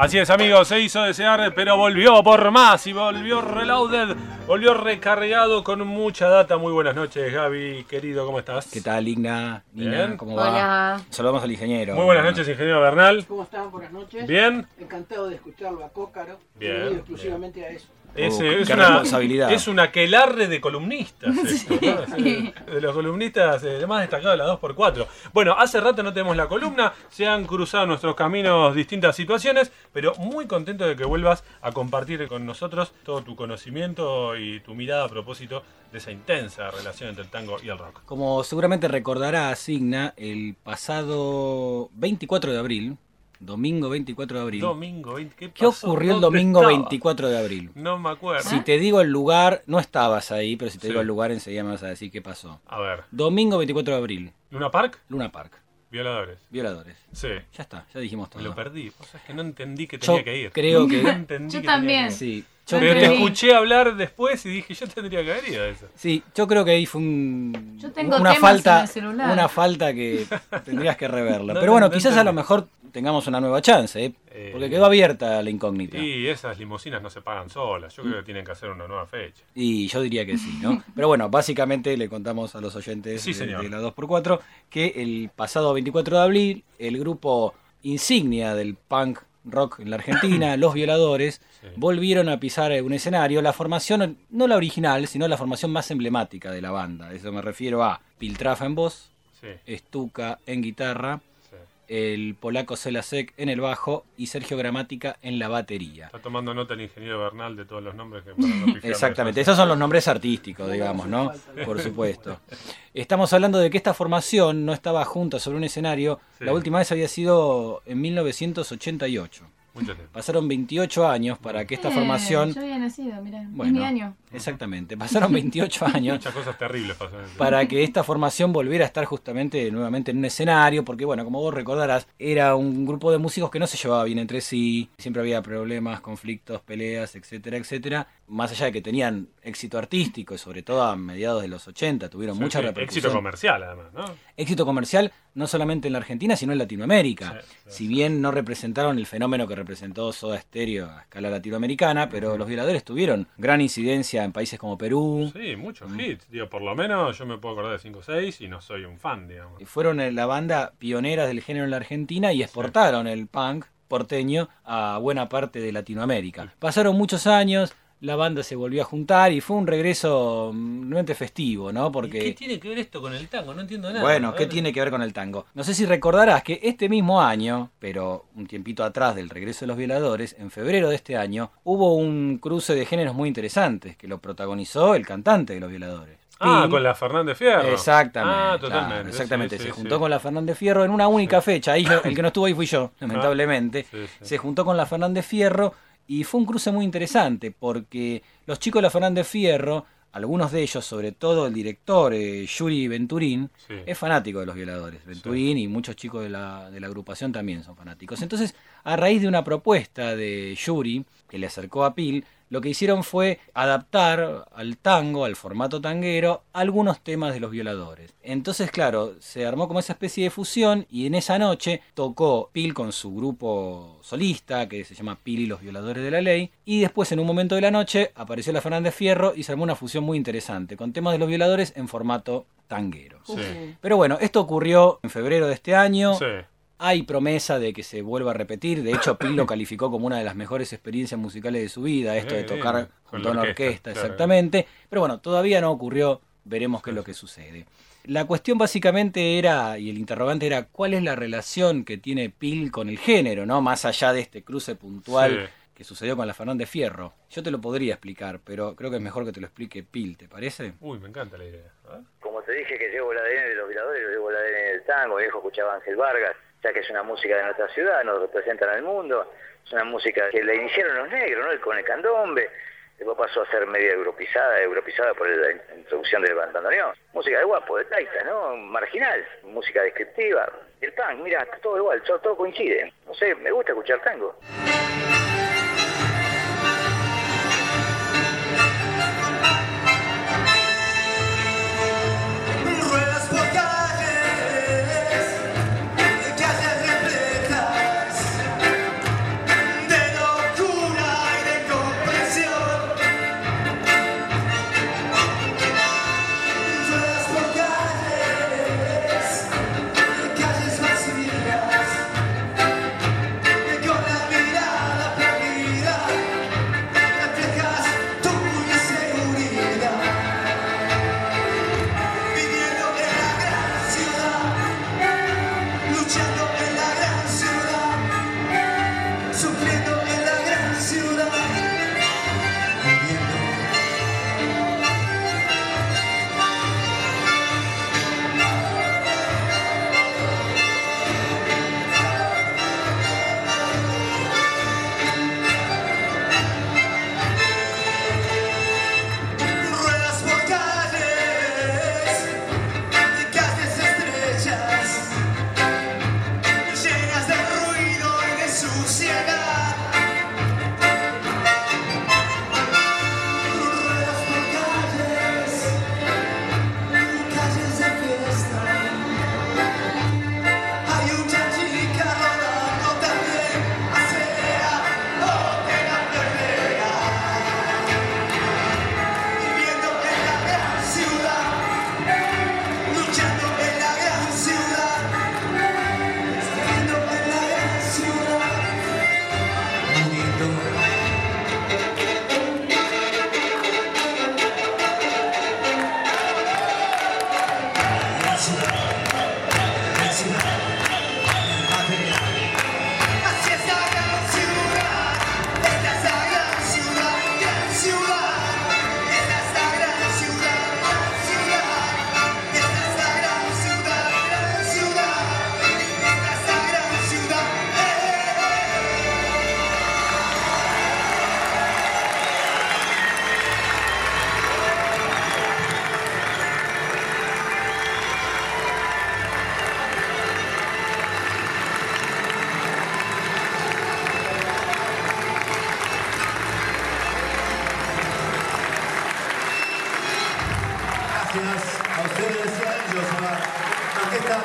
Así es, amigos, se hizo desear, pero volvió por más y volvió reloaded, volvió recargado con mucha data. Muy buenas noches, Gaby, querido, ¿cómo estás? ¿Qué tal, Igna? Nina, Bien. ¿cómo va? Hola. Saludamos al ingeniero. Muy buenas noches, ingeniero Bernal. ¿Cómo están? Buenas noches. Bien. Encantado de escucharlo a Cócaro. Bien, exclusivamente a eso. Es, es una, responsabilidad. es un aquelarre de columnistas. esto, ¿no? Sí, De los columnistas eh, más destacados de la 2x4. Bueno, hace rato no tenemos la columna, se han cruzado nuestros caminos distintas situaciones, pero muy contento de que vuelvas a compartir con nosotros todo tu conocimiento y tu mirada a propósito de esa intensa relación entre el tango y el rock. Como seguramente recordará Signa, el pasado 24 de abril, domingo 24 de abril. Domingo 20, ¿qué, ¿Qué ocurrió el ¿Dónde domingo estaba? 24 de abril? No me acuerdo. Si te digo el lugar, no estabas ahí, pero si te Sí. digo el lugar enseguida me vas a decir qué pasó. A ver, Domingo 24 de abril, ¿Luna Park? Luna Park, Violadores. violadores. Sí. Ya está, ya dijimos todo. Me lo perdí. O sea, es que no entendí que Yo tenía que ir. creo que- No entendí Yo que tenía también. que ir. Sí, Yo Pero te escuché hablar después y dije, yo tendría que haber ido a eso. sí, yo creo que ahí fue un, Yo tengo una temas falta, en el celular. una falta que tendrías que reverla. No, Pero bueno, no, no quizás a lo mejor tengamos una nueva chance, ¿eh? Eh, porque quedó abierta la incógnita. Y esas limusinas no se pagan solas. Yo creo que tienen que hacer una nueva fecha. Y yo diría que sí, ¿no? Pero bueno, básicamente le contamos a los oyentes Sí, de, de la 2x4 que el pasado 24 de abril el grupo insignia del punk rock en la Argentina, Los Violadores, Sí. volvieron a pisar un escenario, la formación, no la original, sino la formación más emblemática de la banda. Eso me refiero a Piltrafa en voz, Sí, Stuka en guitarra. El polaco Selasek en el bajo y Sergio Gramática en la batería. Está tomando nota el ingeniero Bernal de todos los nombres que para Exactamente, esos son los nombres artísticos, digamos, ¿no? Por supuesto. Estamos hablando de que esta formación no estaba junta sobre un escenario. Sí. La última vez había sido en 1988. Mucho tiempo. Pasaron 28 años para que esta Eh, formación... Yo había nacido, mirá. es Bueno, mi año. Exactamente, pasaron 28 años Muchas cosas terribles pasaron. para que esta formación volviera a estar justamente nuevamente en un escenario, porque bueno, como vos recordarás, era un grupo de músicos que no se llevaba bien entre sí, siempre había problemas, conflictos, peleas, etcétera, etcétera. Más allá de que tenían éxito artístico y sobre todo a mediados de los 80 tuvieron Sí, mucha sí, repercusión. Éxito comercial, además, ¿no? Éxito comercial no solamente en la Argentina, sino en Latinoamérica. Sí, si bien no representaron el fenómeno que representó Soda Stereo a escala latinoamericana, pero los violadores tuvieron gran incidencia en países como Perú, Sí, muchos Mm. hits. Digo, por lo menos yo me puedo acordar de 5 o 6 y no soy un fan, digamos. fueron eh, la banda pionera del género en la Argentina y exportaron el punk porteño a buena parte de Latinoamérica. Pasaron muchos años, la banda se volvió a juntar y fue un regreso mm, realmente festivo, ¿no? ¿Y ¿Qué Porque, tiene que ver esto con el tango? No entiendo nada. bueno, ¿qué tiene que ver con el tango? No sé si recordarás que este mismo año, pero un tiempito atrás del regreso de los violadores, en febrero de este año, hubo un cruce de géneros muy interesantes que lo protagonizó el cantante de los violadores. Ah, con la Fernández Fierro. Exactamente. Ah, claro, totalmente. exactamente. sí, se juntó sí. con la Fernández Fierro en una única fecha. Ahí yo- el que no estuvo ahí fui yo, lamentablemente. Sí, sí. Se juntó con la Fernández Fierro y fue un cruce muy interesante porque los chicos de la Fernández Fierro, algunos de ellos, sobre todo el director eh, Yuri Venturín, Sí. es fanático de los violadores. Venturín y muchos chicos de la, de la agrupación también son fanáticos. Entonces, a raíz de una propuesta de Yuri, que le acercó a Pil, lo que hicieron fue adaptar al tango, al formato tanguero, algunos temas de los violadores. Entonces, claro, se armó como esa especie de fusión y en esa noche tocó Pil con su grupo solista, que se llama Pil y los violadores de la ley, y después en un momento de la noche apareció la Fernández Fierro y se armó una fusión muy interesante, con temas de los violadores en formato tanguero. Sí. Pero bueno, esto ocurrió en febrero de este año. Sí. Hay promesa de que se vuelva a repetir. De hecho, Pil lo calificó como una de las mejores experiencias musicales de su vida, esto de tocar bien, junto a una orquesta, orquesta, claro. exactamente. Pero bueno, todavía no ocurrió. Veremos qué es lo que sucede. La cuestión básicamente era, y el interrogante era, ¿cuál es la relación que tiene Pil con el género, no? Más allá de este cruce puntual Sí. que sucedió con la Fernández Fierro. Yo te lo podría explicar, pero creo que es mejor que te lo explique Pil, ¿te parece? Uy, me encanta la idea. Como te dije que llevo el ADN de los violadores, yo llevo el ADN del tango, mi viejo escuchaba a Ángel Vargas, ya que es una música de nuestra ciudad, nos representan al mundo, es una música que la iniciaron los negros, ¿no? Con el candombe, Después pasó a ser media europizada, europizada por la introducción del bandoneón. Música de guapo, de taita, ¿no? Marginal, música descriptiva. El tango, mira, todo igual, todo coincide. No sé, me gusta escuchar tango.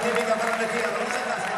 Muchas gracias.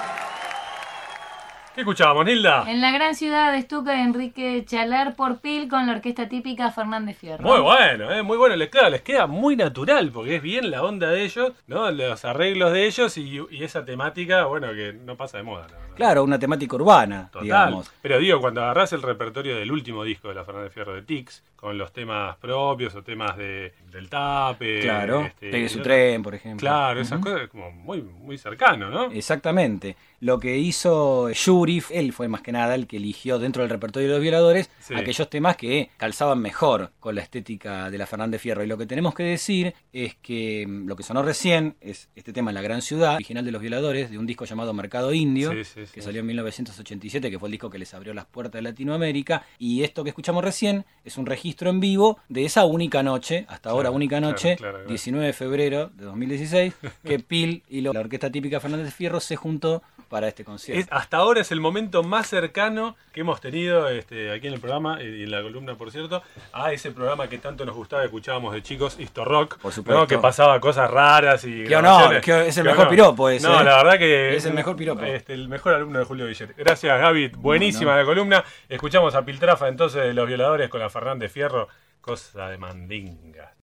¿Qué escuchábamos, Nilda? En la gran ciudad de Estuca Enrique Chalar por Pil con la orquesta típica Fernández Fierro. Muy bueno, eh, muy bueno. Les, claro, les queda muy natural porque es bien la onda de ellos, ¿no? Los arreglos de ellos y, y esa temática, bueno, que no pasa de moda. verdad. Claro, una temática urbana, Total. digamos. Pero digo, cuando agarrás el repertorio del último disco de la Fernández Fierro de Tix, con los temas propios o temas de, del tape. Claro, este, Pegue su tren, por ejemplo. Claro, esas Ujú. cosas como muy, muy cercano, ¿no? Exactamente. Lo que hizo Yuri, él fue más que nada el que eligió dentro del repertorio de los violadores Sí. aquellos temas que calzaban mejor con la estética de la Fernández Fierro. Y lo que tenemos que decir es que mm, lo que sonó recién es este tema La Gran Ciudad, original de los violadores, de un disco llamado Mercado Indio, Sí, sí, sí. que salió en 1987, que fue el disco que les abrió las puertas de Latinoamérica. Y esto que escuchamos recién es un registro en vivo de esa única noche, hasta ahora única noche, claro, claro. 19 de febrero de 2016, que Pil y la orquesta típica Fernández Fierro se juntó para este concierto. Es- hasta ahora es el momento más cercano que hemos tenido este, aquí en el programa y en la columna, por cierto, a ese programa que tanto nos gustaba, escuchábamos de chicos, Histo Rock, Por supuesto. ¿no? que pasaba cosas raras y. Grabaciones. qué- es el mejor piropo ese, No, ¿eh? la verdad que. Es el mejor piropo. Este, el mejor alumno de Julio Villar. Gracias, Gaby. Buenísima la columna. Escuchamos a Piltrafa entonces de los violadores con la Fernández Fierro, cosa de mandinga.